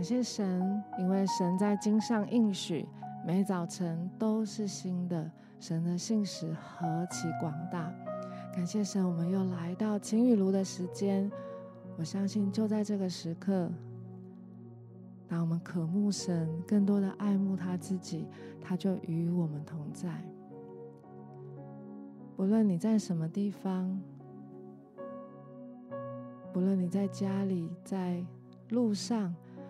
感谢神因为神在经上应许每早晨都是新的神的信使何其广大。感谢神我们又来到晴雨庐的时间我相信就在这个时刻当我们渴慕神更多的爱慕他自己他就与我们同在。不论你在什么地方不论你在家里在路上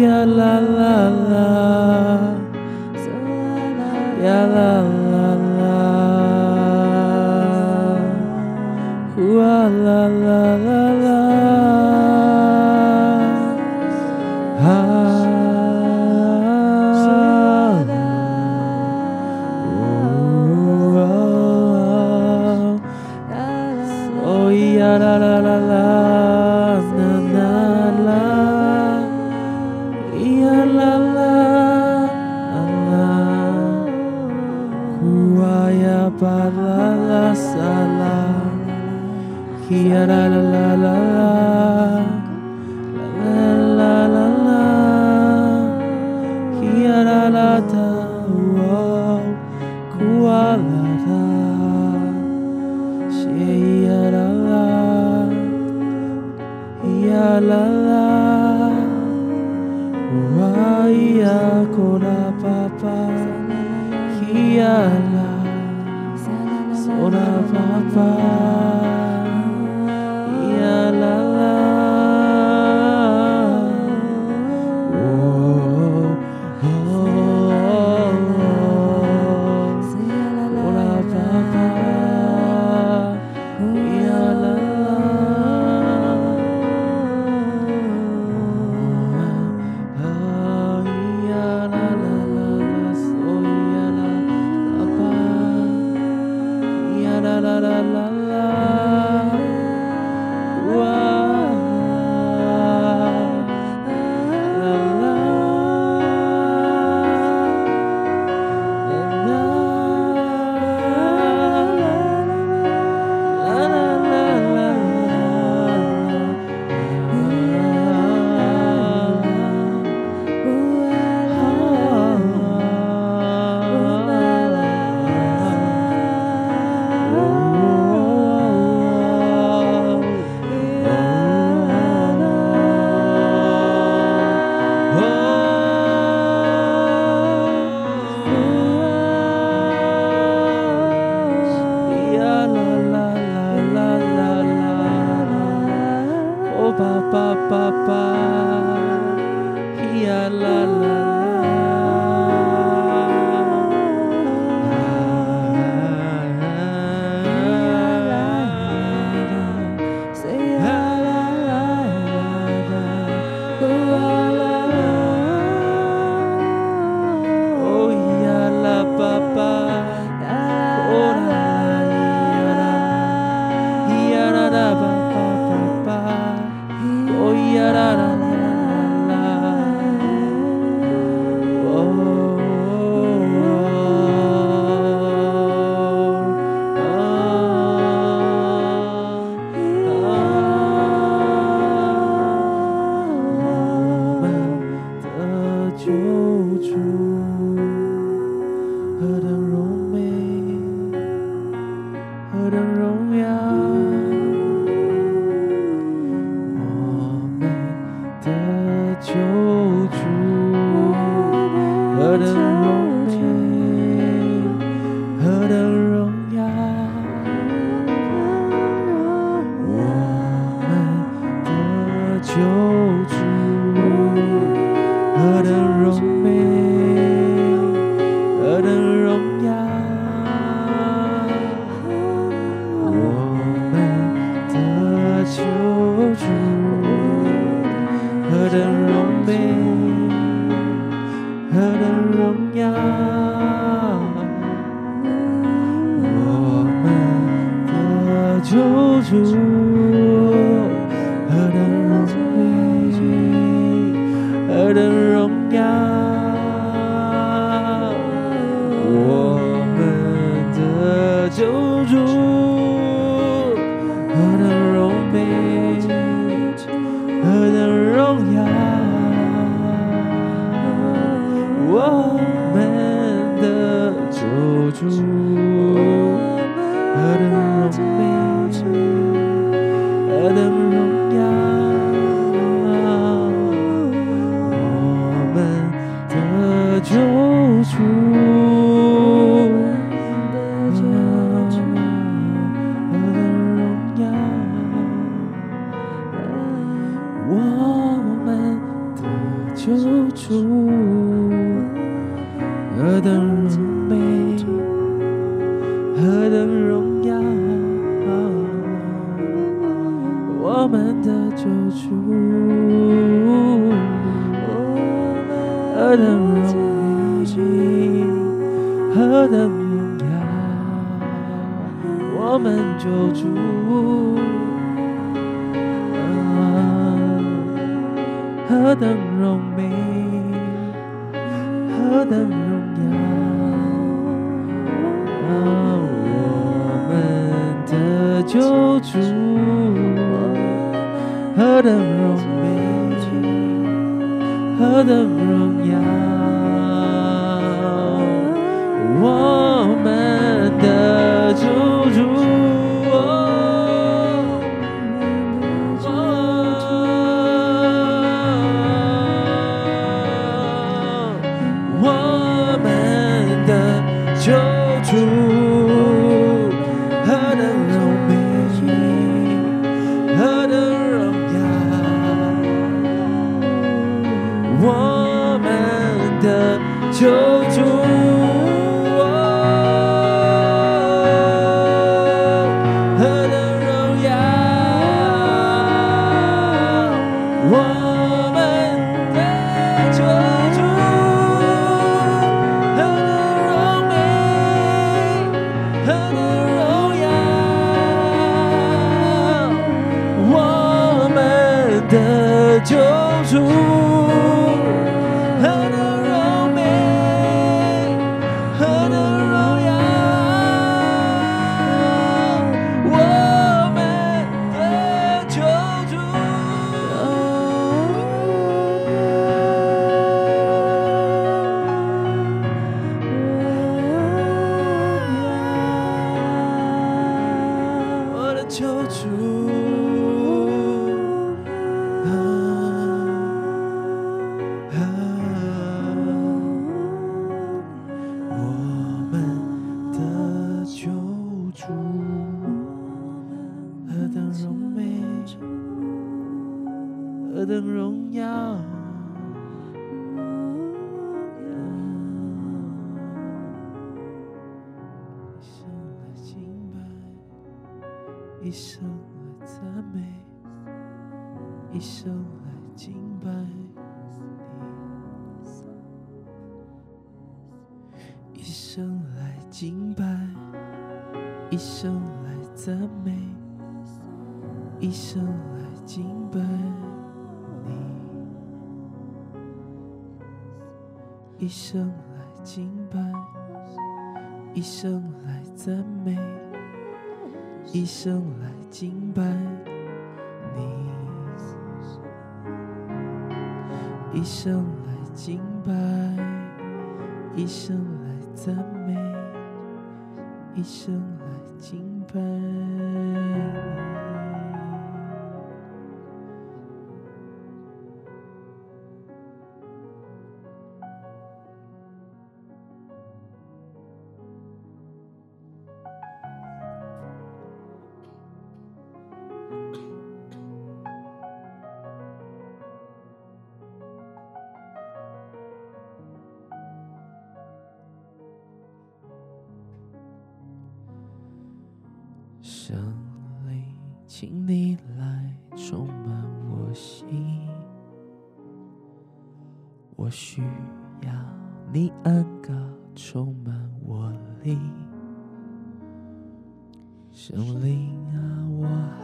ya la la la. Ya la la la. Ooh, la la la. la la la la. la la la. la 主何等。们救主。啊，何等荣美，何等荣耀，我们的救主。何等荣美，何等荣耀，我们的主。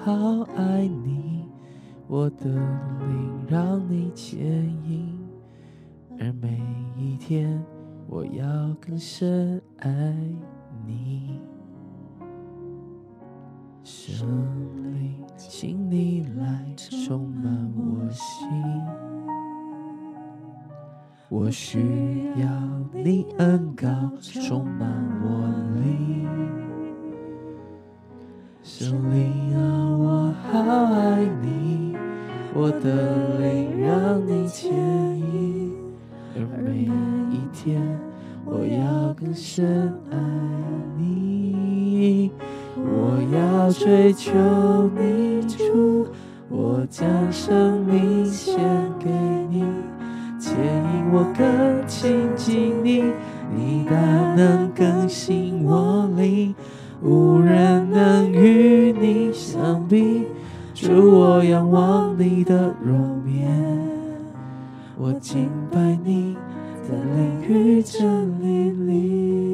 好爱你，我的灵让你牵引，而每一天我要更深爱你。圣灵，请你来充满我心，我需要你恩膏充满我灵。圣灵啊，我好爱你，我的灵让你牵引，而每一天我要更深爱你。我要追求你主，我将生命献给你，牵引我更亲近你，你大能更新我灵。无人能与你相比，主，我仰望你的容颜，我敬拜你，在灵与真理里。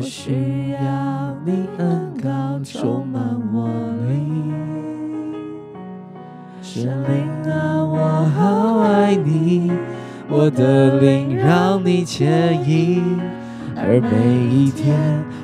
我需要你恩膏充满我灵。神灵啊，我好爱你，我的灵让你牵引，而每一天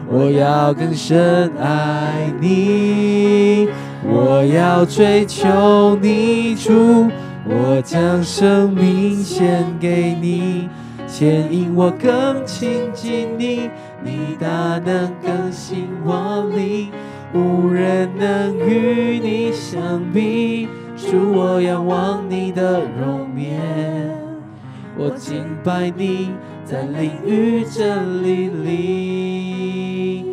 我要更深爱你，我要追求你主。我将生命献给你，牵引我更亲近你，你大能更新我灵，无人能与你相比。主，我仰望你的容颜，我敬拜你，在灵与真理里。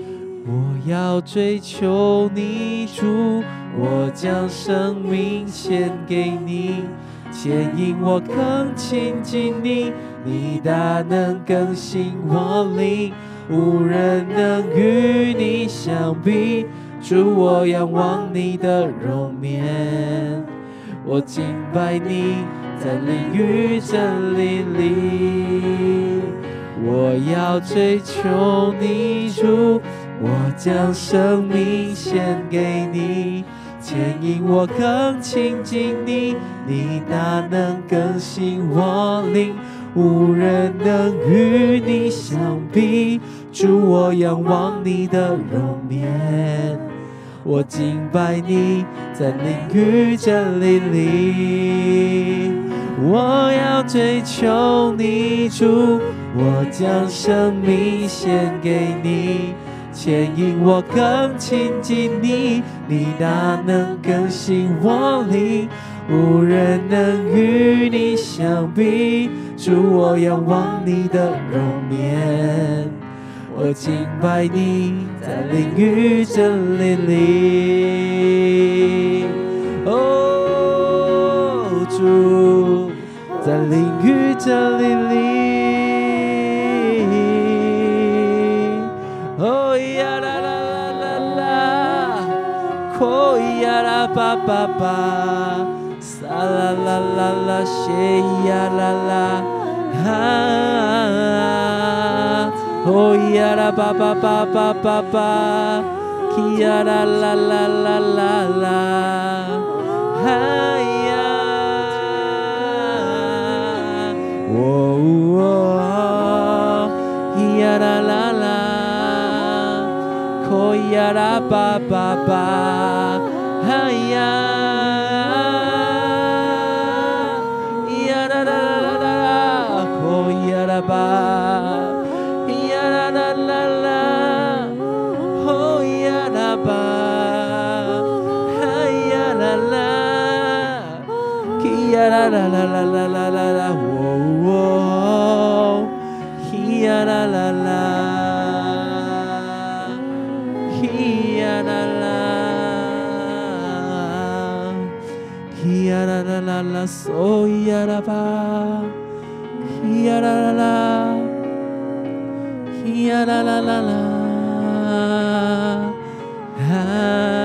我要追求你，主，我将生命献给你。牵引我更亲近你，你大能更新我灵，无人能与你相比。主，我仰望你的容颜，我敬拜你，在灵与真理里。我要追求你，主，我将生命献给你。牵引我更亲近你，你大能更新我灵，无人能与你相比。主，我仰望你的容颜，我敬拜你，在灵与真理里。我要追求你，主，我将生命献给你。牵引我更亲近你，你大能更新我灵，无人能与你相比。主，我仰望你的容颜，我敬拜你，在灵与真理里。哦，主，在灵与真理里。巴巴巴，沙啦啦啦啦，谢呀啦啦，哈，哦呀啦巴巴巴巴巴巴，叽呀啦啦啦啦啦啦，哈呀，哦哦，叽呀啦啦啦，可呀啦巴巴巴。哎呀，呀啦啦啦啦 la ba ya la la la la oh ya yeah la la la. La la la la. Ah.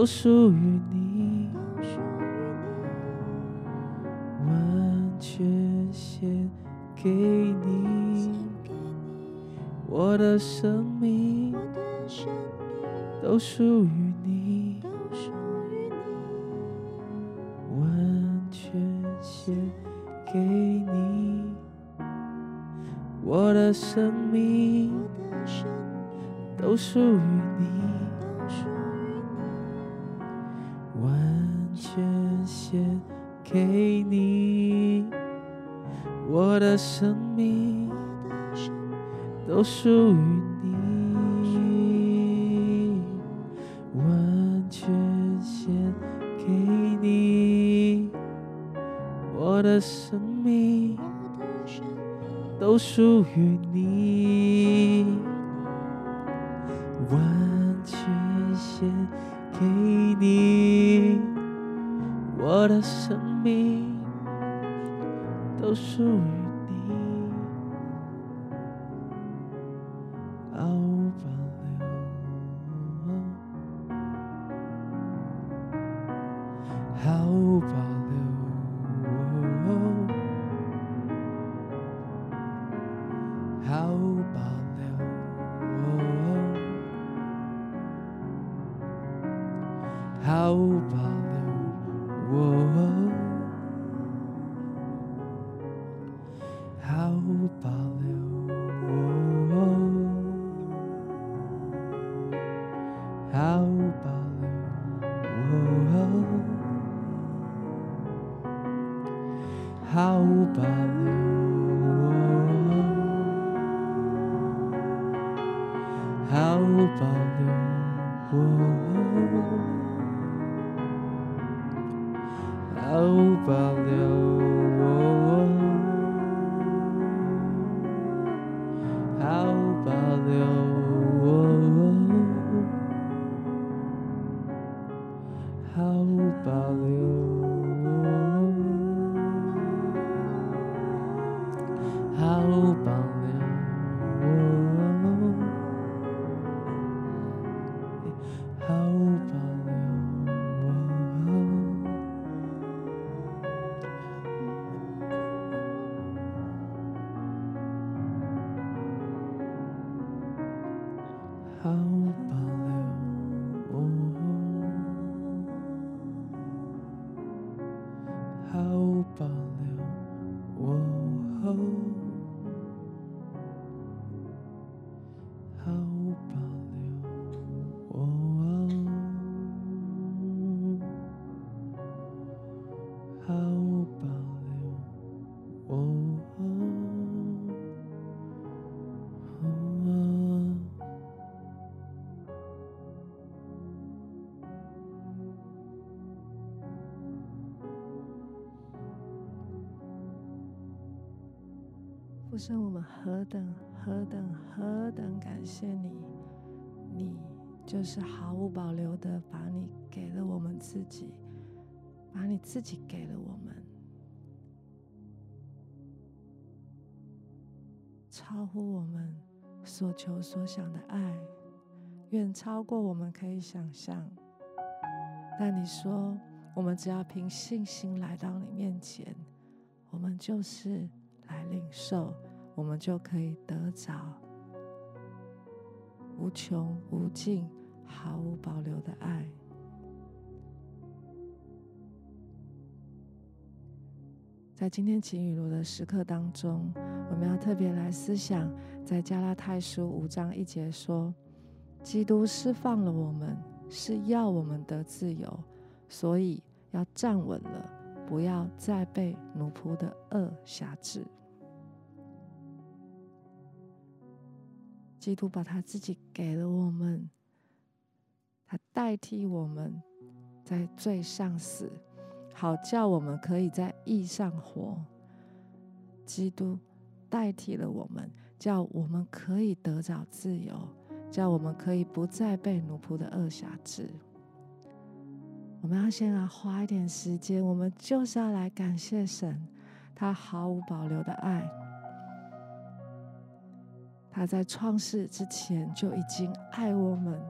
不属于属于你，完全献给你，我的生。命都属于。毫无保留的把你给了我们自己把你自己给了我们超乎我们所求所想的爱远超过我们可以想象。但你说我们只要凭信心来到你面前我们就是来领受我们就可以得着无穷无尽毫无保留的爱。在今天晴雨露的时刻当中，我们要特别来思想，在加拉太书五章一节说：“基督释放了我们，是要我们得自由，所以要站稳了，不要再被奴仆的恶挟制。”基督把他自己给了我们，他代替我们在罪上死。好叫我们可以在义上活，基督代替了我们，叫我们可以得着自由，叫我们可以不再被奴仆的恶辖制。我们要先来花一点时间，我们就是要来感谢神，他毫无保留的爱，他在创世之前就已经爱我们，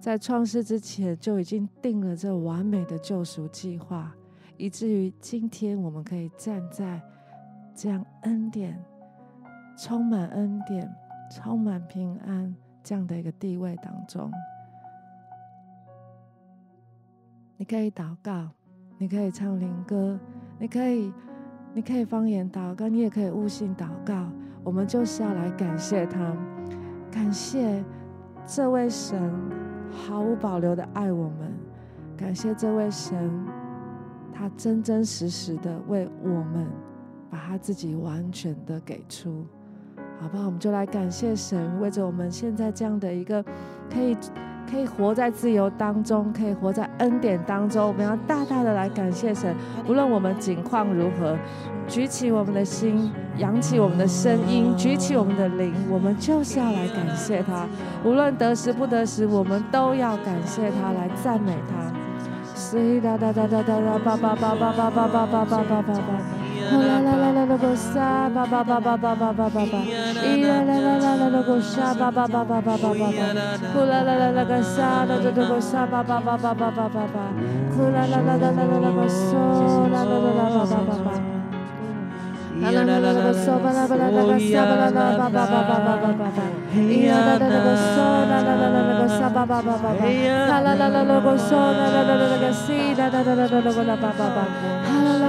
在创世之前就已经定了这完美的救赎计划。以至于今天，我们可以站在这样恩典、充满恩典、充满平安这样的一个地位当中。你可以祷告，你可以唱灵歌，你可以，你可以方言祷告，你也可以悟性祷告。我们就是要来感谢他，感谢这位神毫无保留的爱我们，感谢这位神。他真真实实的为我们把他自己完全的给出，好不好？我们就来感谢神，为着我们现在这样的一个可以可以活在自由当中，可以活在恩典当中，我们要大大的来感谢神。无论我们境况如何，举起我们的心，扬起我们的声音，举起我们的灵，我们就是要来感谢他。无论得时不得时，我们都要感谢他，来赞美他。哒哒哒哒哒哒叭叭叭叭叭叭叭叭叭叭叭，呼啦啦啦啦啦个沙，叭 Hallelujah.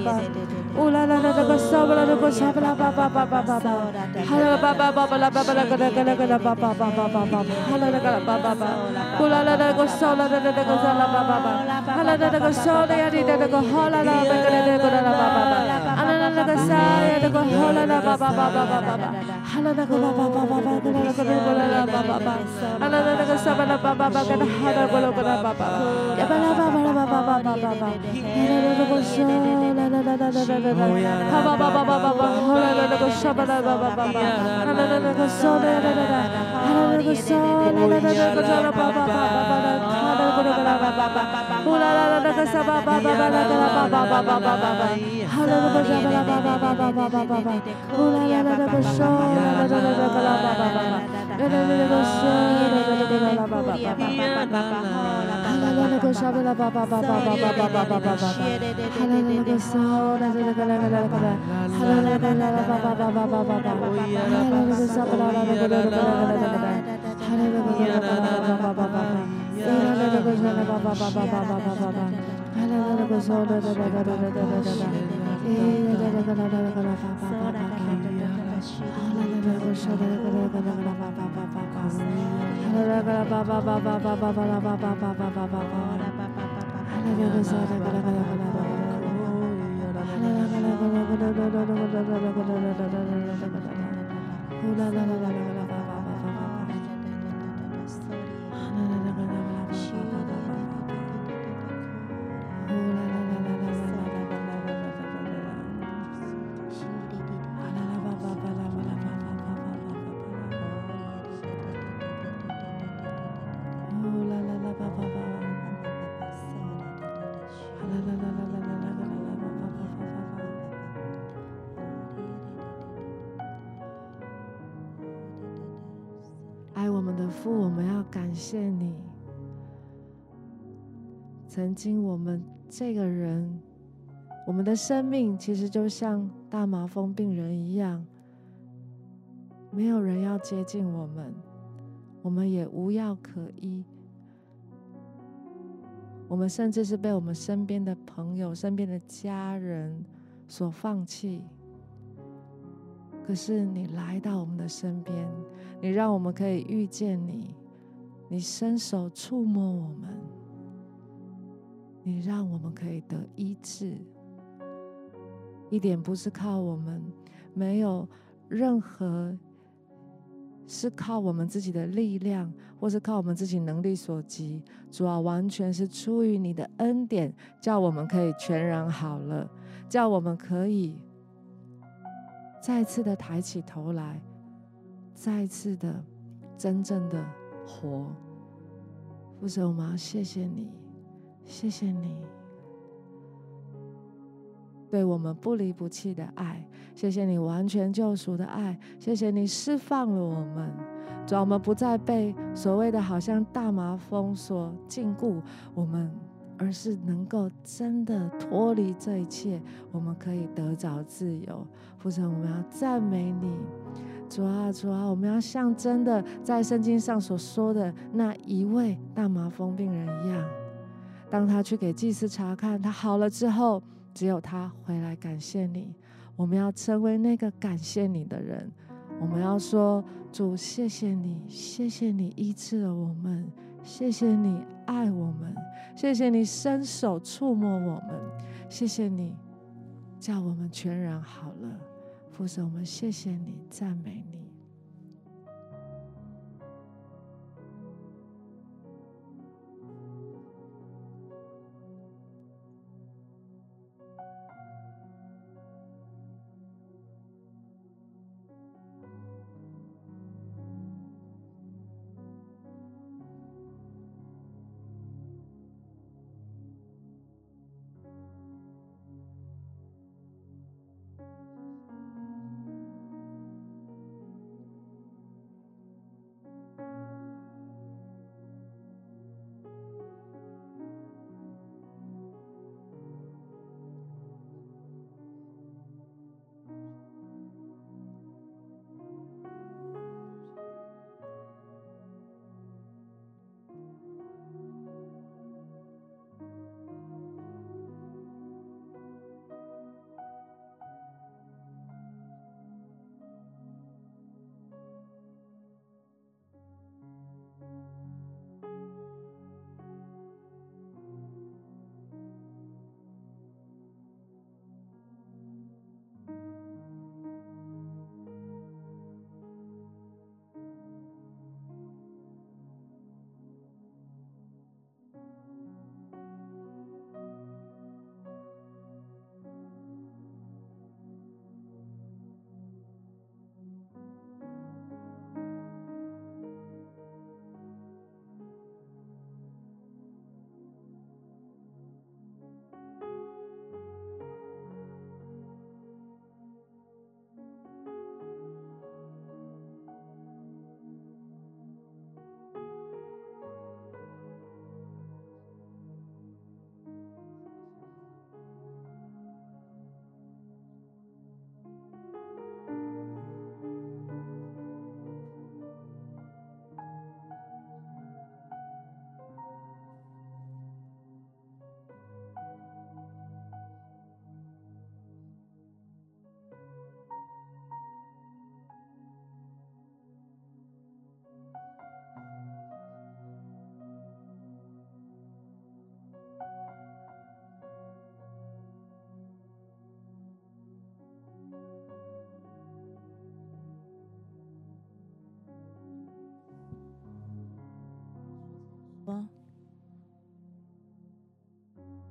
Hallelujah. Ula la la la la saba la la la saba la ba ba ba ba ba ba. Hala ba ba ba ba la ba ba la ga la ga la ga la ba ba ba ba ba ba. Hala la ga la ba ba ba. Ula la la la saba la la la la saba la ba ba ba. Hala la la la saba la ya di la la hala la ba ga la la ga la ba ba ba. Hallelujah. Hallelujah. Ooh la la la la la la. 曾经我们这个人，我们的生命其实就像大麻风病人一样，没有人要接近我们，我们也无药可医。我们甚至是被我们身边的朋友、身边的家人所放弃。可是你来到我们的身边，你让我们可以遇见你，你伸手触摸我们，你让我们可以得医治。一点不是靠我们，没有任何。是靠我们自己的力量，或是靠我们自己能力所及，主要完全是出于你的恩典，叫我们可以全然好了，叫我们可以再次的抬起头来，再次的真正的活。父神，我们要谢谢你，谢谢你。对我们不离不弃的爱，谢谢你完全救赎的爱，谢谢你释放了我们，主要我们不再被所谓的好像大麻风所禁锢。我们，而是能够真的脱离这一切，我们可以得着自由。父神，我们要赞美你，主啊主啊，我们要像真的在圣经上所说的那一位大麻风病人一样，当他去给祭司查看，他好了之后。只有他回来感谢你，我们要成为那个感谢你的人。我们要说：主，谢谢你，谢谢你医治了我们，谢谢你爱我们，谢谢你伸手触摸我们，谢谢你叫我们全然好了。父神，我们谢谢你，赞美你。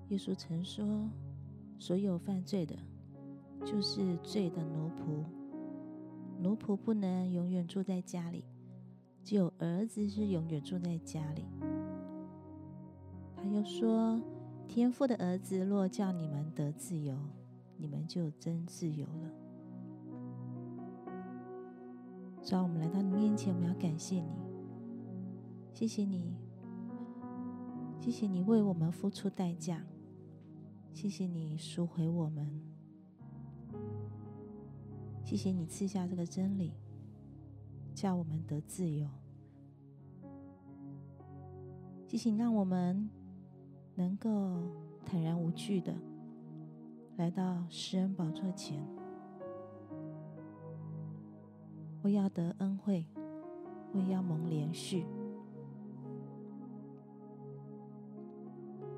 耶稣曾说：“所有犯罪的，就是罪的奴仆。奴仆不能永远住在家里，只有儿子是永远住在家里。”他又说：“天父的儿子若叫你们得自由，你们就真自由了。”主啊，我们来到你面前，我们要感谢你。谢谢你，谢谢你为我们付出代价，谢谢你赎回我们，谢谢你赐下这个真理，叫我们得自由。谢谢你让我们能够坦然无惧的来到施恩宝座前。我要得恩惠，我要蒙怜恤。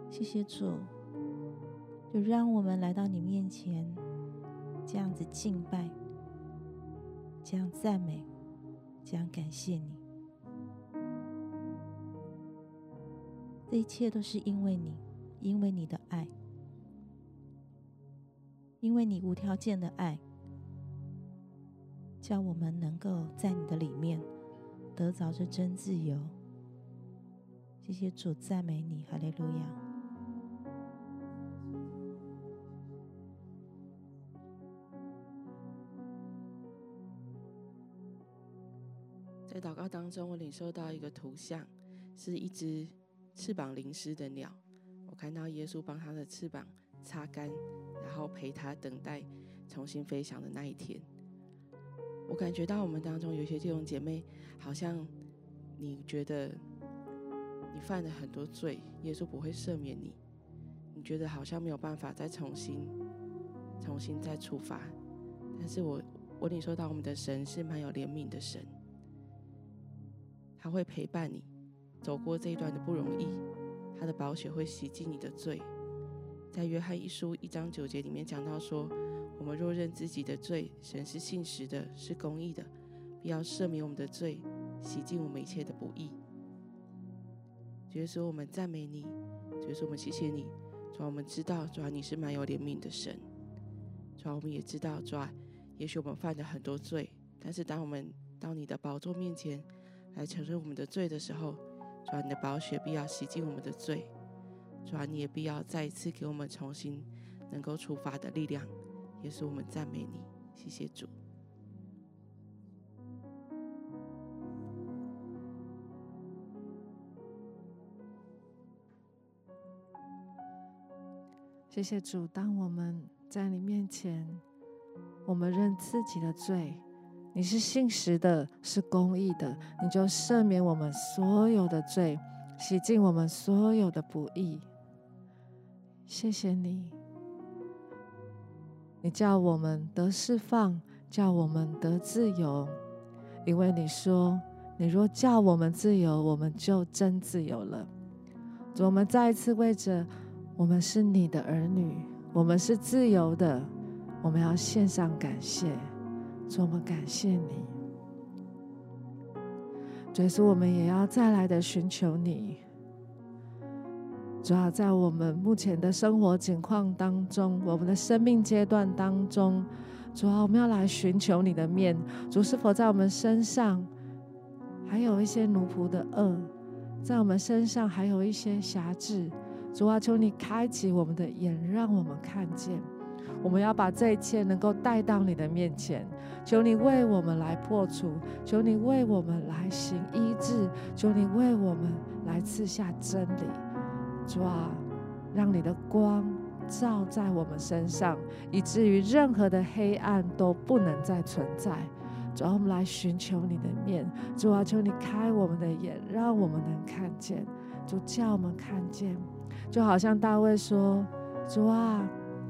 谢谢主，就让我们来到你面前，这样子敬拜，这样赞美，这样感谢你。这一切都是因为你，因为你的爱，因为你无条件的爱。叫我们能够在你的里面得着这真自由。谢谢主，赞美你，哈利路亚。当中，我领受到一个图像，是一只翅膀淋湿的鸟。我看到耶稣帮他的翅膀擦干，然后陪他等待重新飞翔的那一天。我感觉到我们当中有些弟兄姐妹，好像你觉得你犯了很多罪，耶稣不会赦免你，你觉得好像没有办法再重新、重新再出发。但是我我领受到我们的神是蛮有怜悯的神，他会陪伴你走过这一段的不容易，他的宝血会洗净你的罪。在约翰一书一章九节里面讲到说。我们若认自己的罪，神是信实的，是公义的，必要赦免我们的罪，洗净我们一切的不义。主耶稣，我们赞美你，主耶稣，我们谢谢你。主啊，我们知道，主啊，你是蛮有怜悯的神。主啊，我们也知道，主啊，也许我们犯了很多罪，但是当我们到你的宝座面前来承认我们的罪的时候，主啊，你的宝血必要洗净我们的罪。主啊，你也必要再一次给我们重新能够出发的力量。也是我们赞美你，谢谢主。谢谢主，当我们在你面前，我们认自己的罪，你是信实的，是公义的，你就赦免我们所有的罪，洗净我们所有的不义。谢谢你。你叫我们得释放，叫我们得自由，因为你说，你若叫我们自由，我们就真自由了。我们再一次为着我们是你的儿女，我们是自由的，我们要献上感谢。主，我们感谢你。主，所以我们也要再来的寻求你。主要在我们目前的生活情况当中，我们的生命阶段当中，主要我们要来寻求你的面。主，是否在我们身上还有一些奴仆的恶，在我们身上还有一些瑕疵？主啊，求你开启我们的眼，让我们看见。我们要把这一切能够带到你的面前，求你为我们来破除，求你为我们来行医治，求你为我们来赐下真理。主啊，让你的光照在我们身上，以至于任何的黑暗都不能再存在。主啊，我们来寻求你的面。主啊，求你开我们的眼，让我们能看见。主叫我们看见，就好像大卫说：“主啊，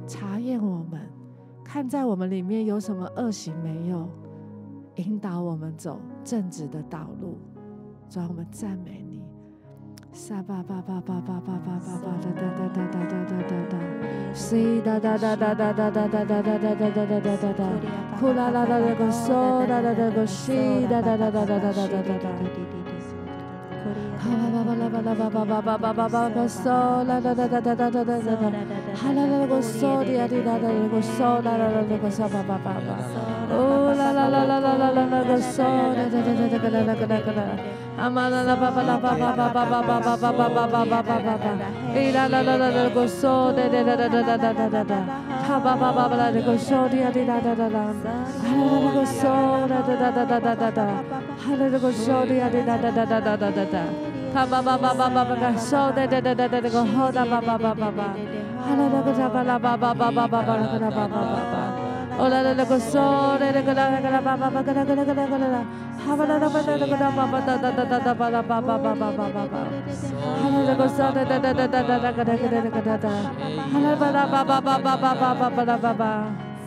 查验我们，看在我们里面有什么恶行没有，引导我们走正直的道路。”主啊，我们赞美你。沙巴巴巴巴巴巴巴巴巴哒哒哒哒哒哒哒哒哒，西哒哒哒哒哒哒哒哒哒哒哒哒哒哒哒哒哒，库拉拉拉拉个嗦哒哒哒个西哒哒哒哒哒哒哒哒哒哒，Hallelujah. Hallelujah.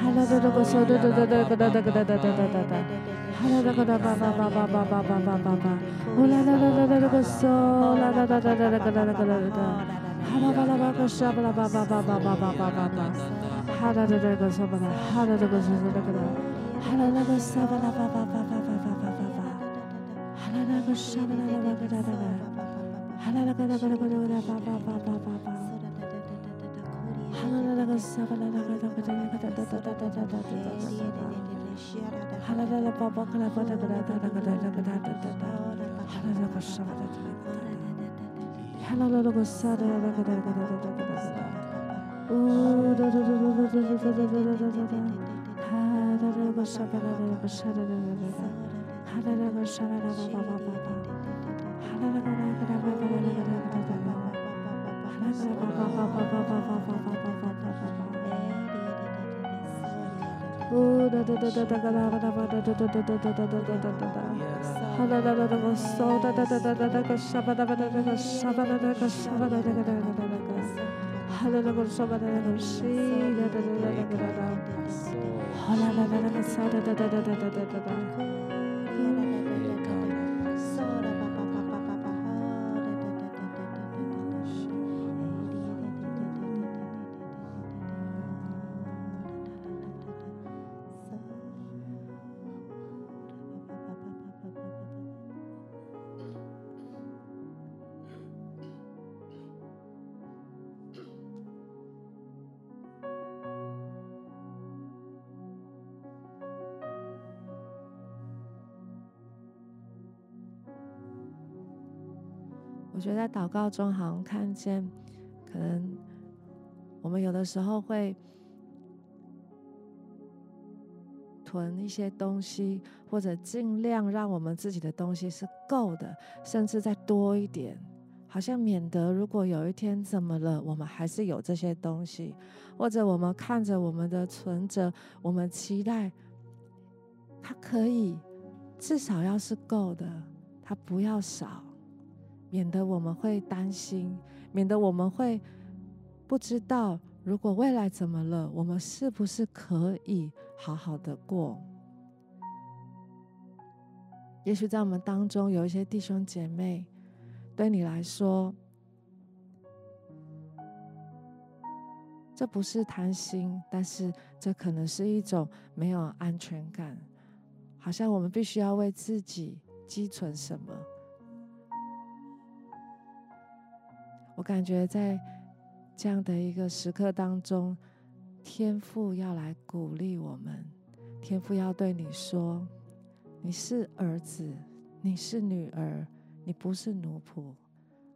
Hallelujah. Hallelujah. Hallelujah. 我觉得在祷告中，好像看见，可能我们有的时候会囤一些东西，或者尽量让我们自己的东西是够的，甚至再多一点，好像免得如果有一天怎么了，我们还是有这些东西，或者我们看着我们的存折，我们期待它可以至少要是够的，它不要少。免得我们会担心，免得我们会不知道，如果未来怎么了，我们是不是可以好好的过？也许在我们当中有一些弟兄姐妹，对你来说，这不是贪心，但是这可能是一种没有安全感，好像我们必须要为自己积存什么。我感觉在这样的一个时刻当中，天父要来鼓励我们，天父要对你说：“你是儿子，你是女儿，你不是奴仆。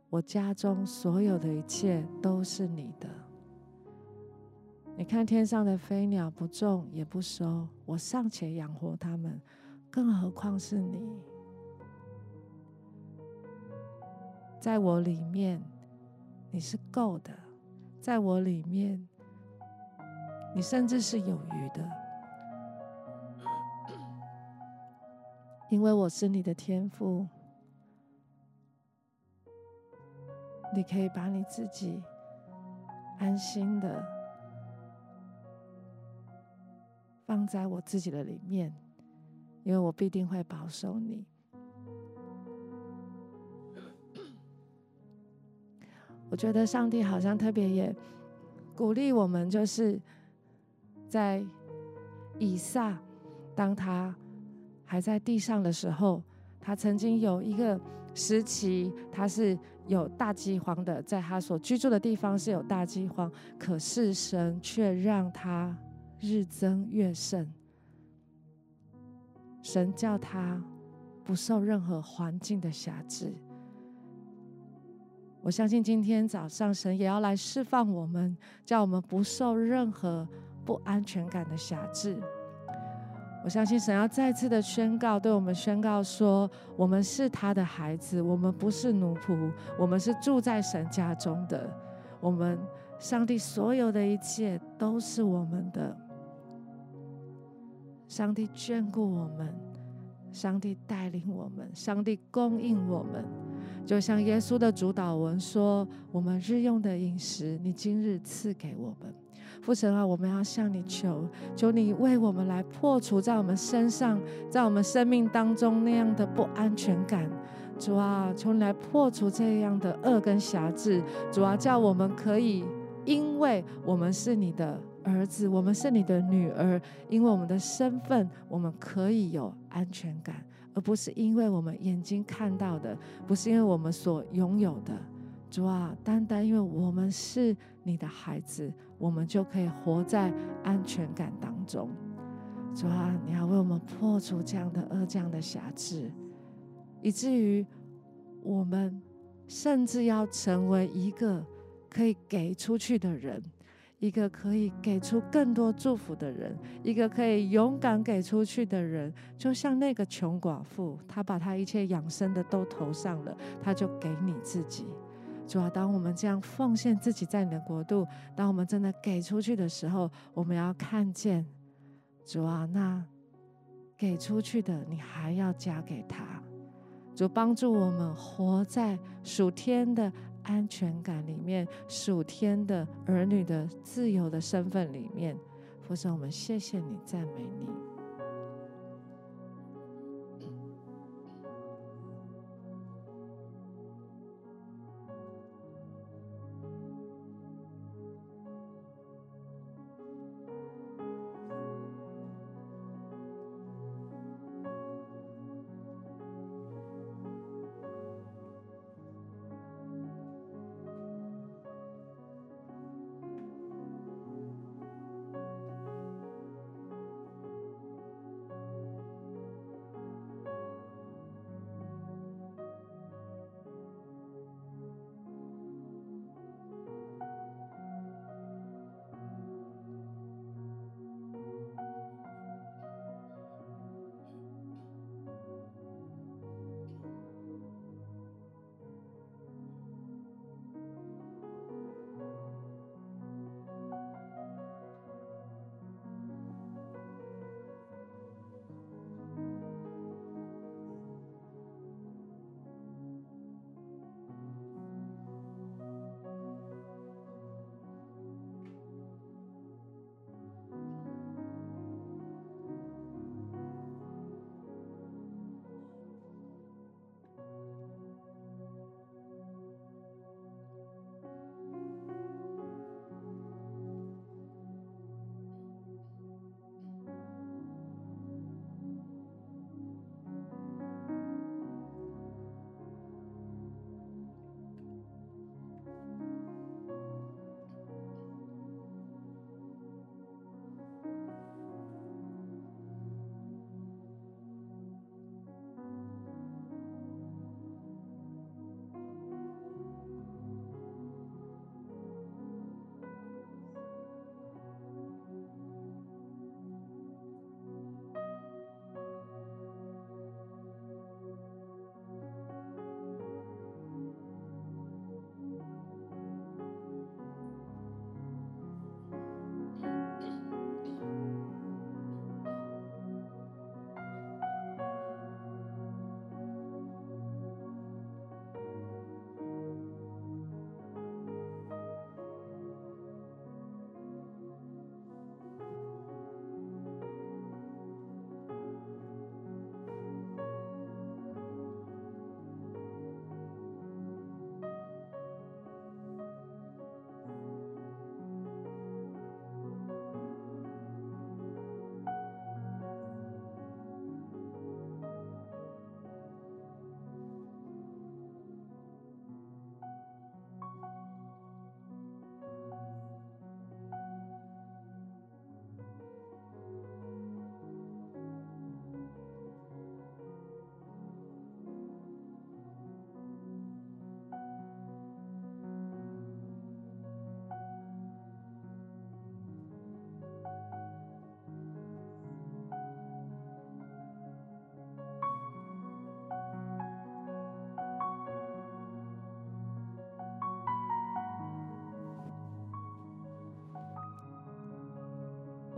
我家中所有的一切都是你的。你看天上的飞鸟，不种也不收，我尚且养活他们，更何况是你？在我里面。”你是够的，在我里面，你甚至是有余的，因为我是你的天赋，你可以把你自己安心的放在我自己的里面，因为我必定会保守你。我觉得上帝好像特别也鼓励我们，就是在以撒当他还在地上的时候，他曾经有一个时期，他是有大饥荒的，在他所居住的地方是有大饥荒，可是神却让他日增月盛。神叫他不受任何环境的辖制。我相信今天早上神也要来释放我们，叫我们不受任何不安全感的辖制。我相信神要再次的宣告，对我们宣告说：我们是他的孩子，我们不是奴仆，我们是住在神家中的。我们上帝所有的一切都是我们的。上帝眷顾我们，上帝带领我们，上帝供应我们。就像耶稣的主祷文说：我们日用的饮食，你今日赐给我们。父神啊，我们要向你求，求你为我们来破除在我们身上，在我们生命当中那样的不安全感。主啊，求你来破除这样的恶跟辖制。主啊，叫我们可以，因为我们是你的儿子，我们是你的女儿，因为我们的身份，我们可以有安全感，而不是因为我们眼睛看到的，不是因为我们所拥有的。主啊，单单因为我们是你的孩子，我们就可以活在安全感当中。主啊，你要为我们破除这样的恶、这样的辖制，以至于我们甚至要成为一个可以给出去的人，一个可以给出更多祝福的人，一个可以勇敢给出去的人。就像那个穷寡妇，她把她一切养生的都投上了，她就给你自己。主啊，当我们这样奉献自己在你的国度，当我们真的给出去的时候，我们要看见，主啊，那给出去的你还要加给他。主帮助我们活在属天的安全感里面，属天的儿女的自由的身份里面。父神，我们谢谢你，赞美你。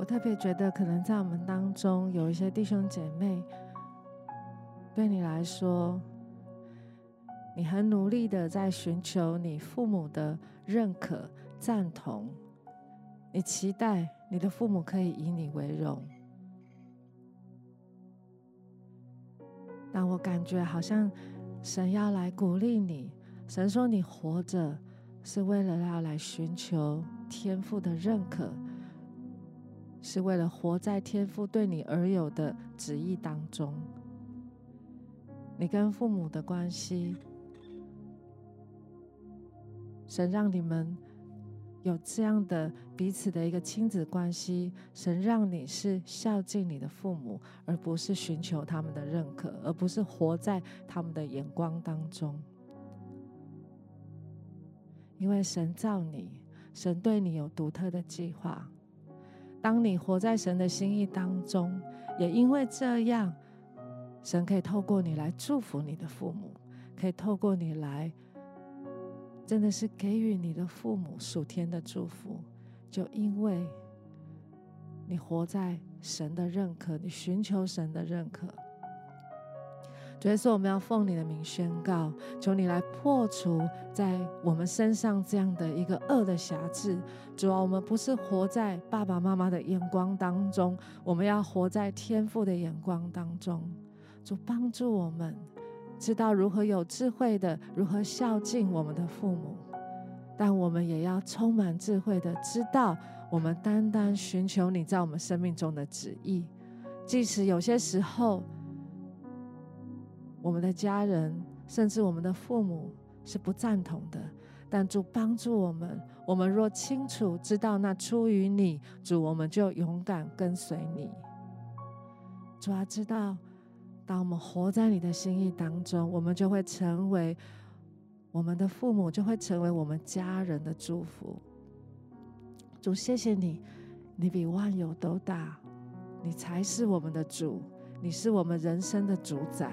特别觉得，可能在我们当中有一些弟兄姐妹，对你来说，你很努力的在寻求你父母的认可、赞同，你期待你的父母可以以你为荣。但我感觉好像神要来鼓励你，神说你活着是为了要来寻求天父的认可。是为了活在天父对你而有的旨意当中。你跟父母的关系，神让你们有这样的彼此的一个亲子关系。神让你是孝敬你的父母，而不是寻求他们的认可，而不是活在他们的眼光当中。因为神造你，神对你有独特的计划。当你活在神的心意当中，也因为这样，神可以透过你来祝福你的父母，可以透过你来，真的是给予你的父母属天的祝福。就因为你活在神的认可，你寻求神的认可。所以说，我们要奉你的名宣告，求你来破除在我们身上这样的一个恶的辖制。主啊，我们不是活在爸爸妈妈的眼光当中，我们要活在天父的眼光当中。主帮助我们，知道如何有智慧的如何孝敬我们的父母，但我们也要充满智慧的知道，我们单单寻求你在我们生命中的旨意，即使有些时候。我们的家人，甚至我们的父母是不赞同的，但主帮助我们。我们若清楚知道那出于你，主，我们就勇敢跟随你。主啊，知道当我们活在你的心意当中，我们就会成为我们的父母，就会成为我们家人的祝福。主，谢谢你，你比万有都大，你才是我们的主，你是我们人生的主宰。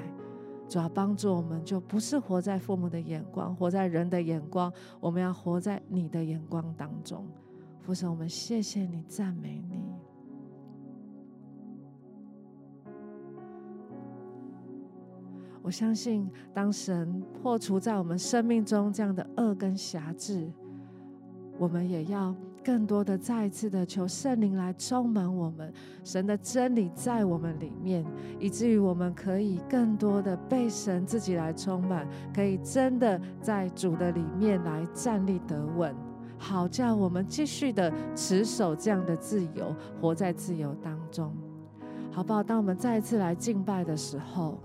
主要帮助我们，就不是活在父母的眼光，活在人的眼光，我们要活在你的眼光当中。父神，我们谢谢你，赞美你。我相信，当神破除在我们生命中这样的恶跟辖制，我们也要。更多的再一次的求圣灵来充满我们，神的真理在我们里面，以至于我们可以更多的被神自己来充满，可以真的在主的里面来站立得稳，好叫我们继续的持守这样的自由，活在自由当中，好不好？当我们再一次来敬拜的时候，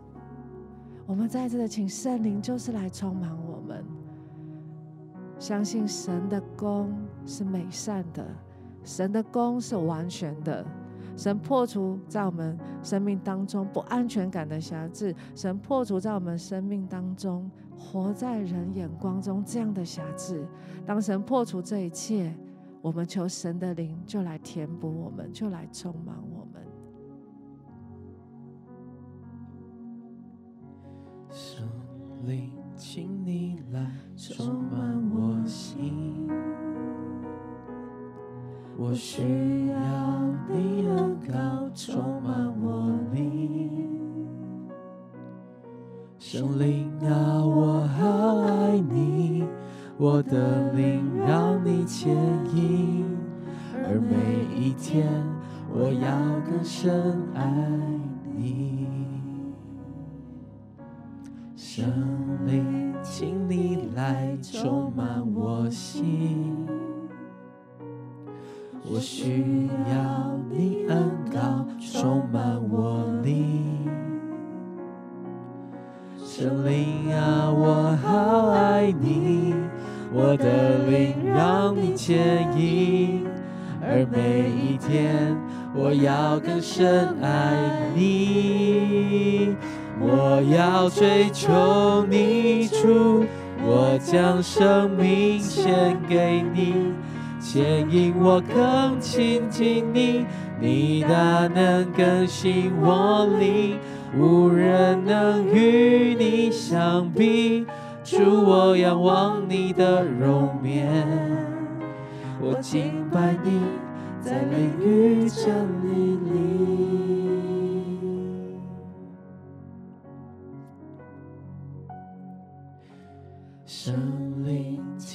我们再一次的请圣灵就是来充满我们。相信神的工是美善的，神的工是完全的。神破除在我们生命当中不安全感的辖制，神破除在我们生命当中活在人眼光中这样的辖制。当神破除这一切，我们求神的灵就来填补我们，就来充满我们。圣灵，请你来充满我心，我需要你恩膏充满我灵。圣灵啊，我好爱你，我的灵让你牵引，而每一天我要更深爱你。圣灵，请你来充满我心，我需要你恩膏充满我灵。圣灵啊，我好爱你，我的灵让你牵引，而每一天我要更深爱你。我要追求你主，我将生命献给你，牵引我更亲近你，你大能更新我灵，无人能与你相比。主，我仰望你的容颜，我敬拜你。在灵与真理里。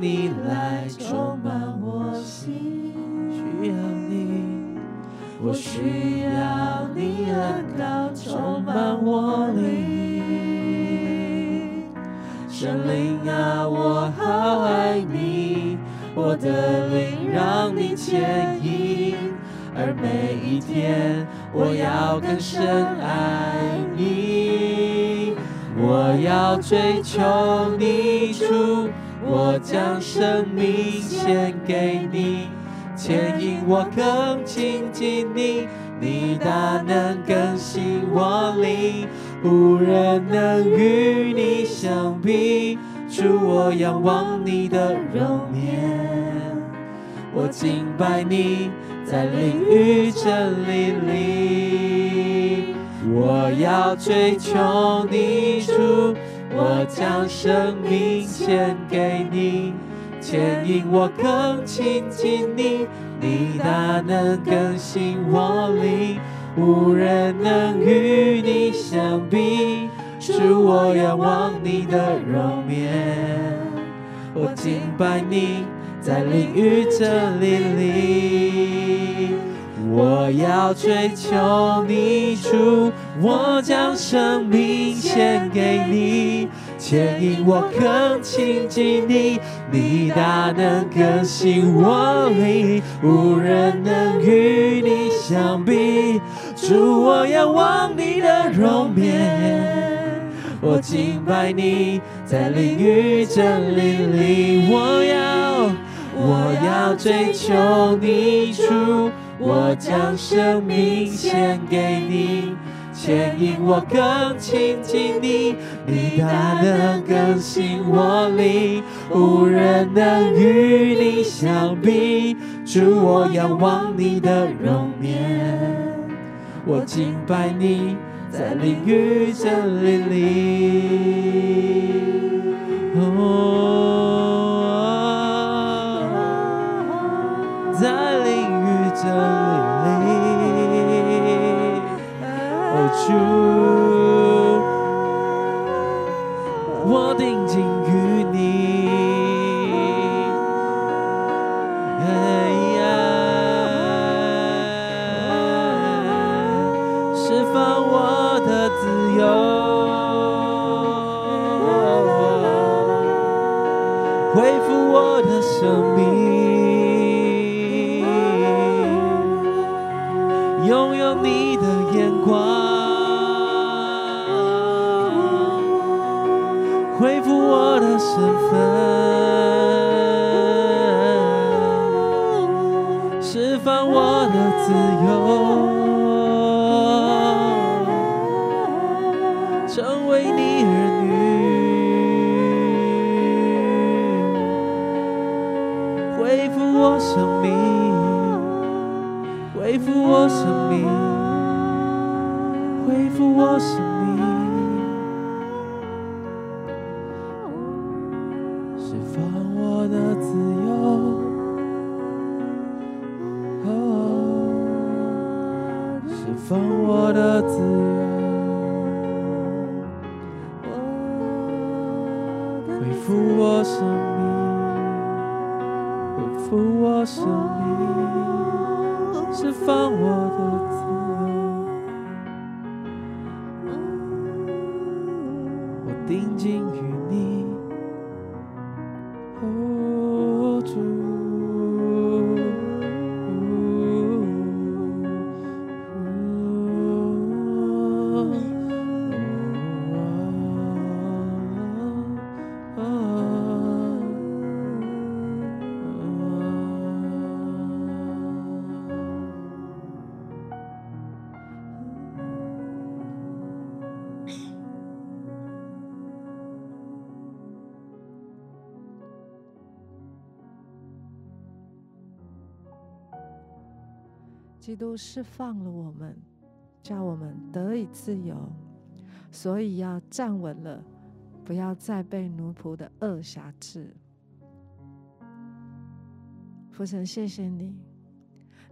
你来充满我心，需要你，我需要你恩膏充满我灵。圣灵啊，我好爱你，我的灵让你牵引，而每一天我要更深爱你。我要追求你主，我将生命献给你，牵引我更亲近你，你大能更新我灵。无人能与你相比，主，我仰望你的容颜，我敬拜你，在灵与真理里，我要追求你，主，我将生命献给你，牵引我更亲近你，你大能更新我灵。无人能与你相比，主，我仰望你的容颜，我敬拜你，在灵与真理里，我要追求你，主，我将生命献给你，牵引我更亲近你，你大能更新我灵，无人能与你相比。主，我仰望你的容颜，我敬拜你，在灵与真理里，我要，我要追求你，主，我将生命献给你，牵引我更亲近你，你大能更新我灵，无人能与你相比。主，我仰望你的容颜。我敬拜你，在灵与真理里。哦，自由，成为你儿女。恢复我生命，恢复我生命，恢复我生命，都释放了我们，叫我们得以自由，所以要站稳了，不要再被奴仆的轭挟制。父神，谢谢你，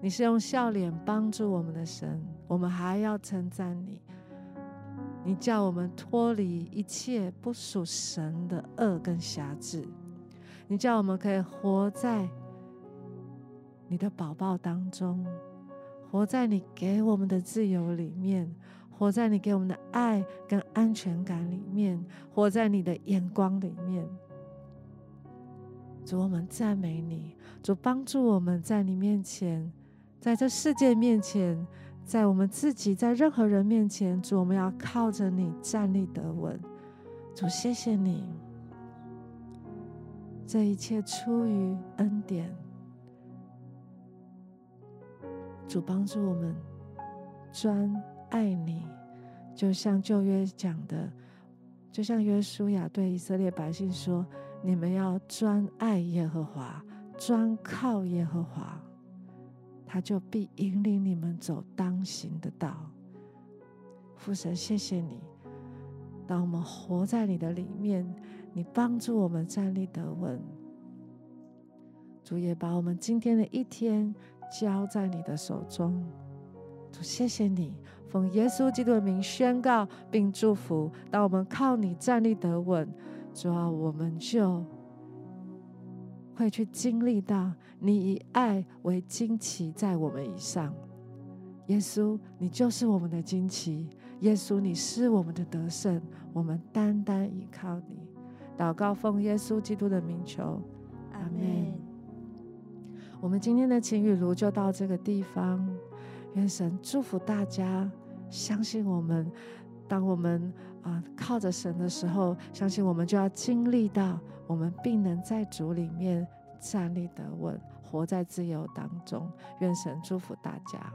你是用笑脸帮助我们的神，我们还要称赞你。你叫我们脱离一切不属神的恶跟挟制，你叫我们可以活在你的宝宝当中，活在你给我们的自由里面，活在你给我们的爱跟安全感里面，活在你的眼光里面。主，我们赞美你，主帮助我们在你面前，在这世界面前。在我们自己，在任何人面前，主，我们要靠着你站立得稳。主，谢谢你，这一切出于恩典。主帮助我们专爱你，就像旧约讲的，就像约书亚对以色列百姓说：“你们要专爱耶和华，专靠耶和华。”他就必引领你们走当行的道。父神，谢谢你，当我们活在你的里面，你帮助我们站立得稳。主也把我们今天的一天交在你的手中。主，谢谢你，奉耶稣基督的名宣告并祝福。当我们靠你站立得稳，主啊，我们就会去经历到。你以爱为旌旗在我们以上，耶稣，你就是我们的旌旗。耶稣，你是我们的得胜，我们单单依靠你。祷告奉耶稣基督的名求，阿门。我们今天的情雨炉就到这个地方，愿神祝福大家。相信我们，当我们啊、靠着神的时候，相信我们就要经历到，我们必能在主里面。站立得稳，活在自由当中。愿神祝福大家。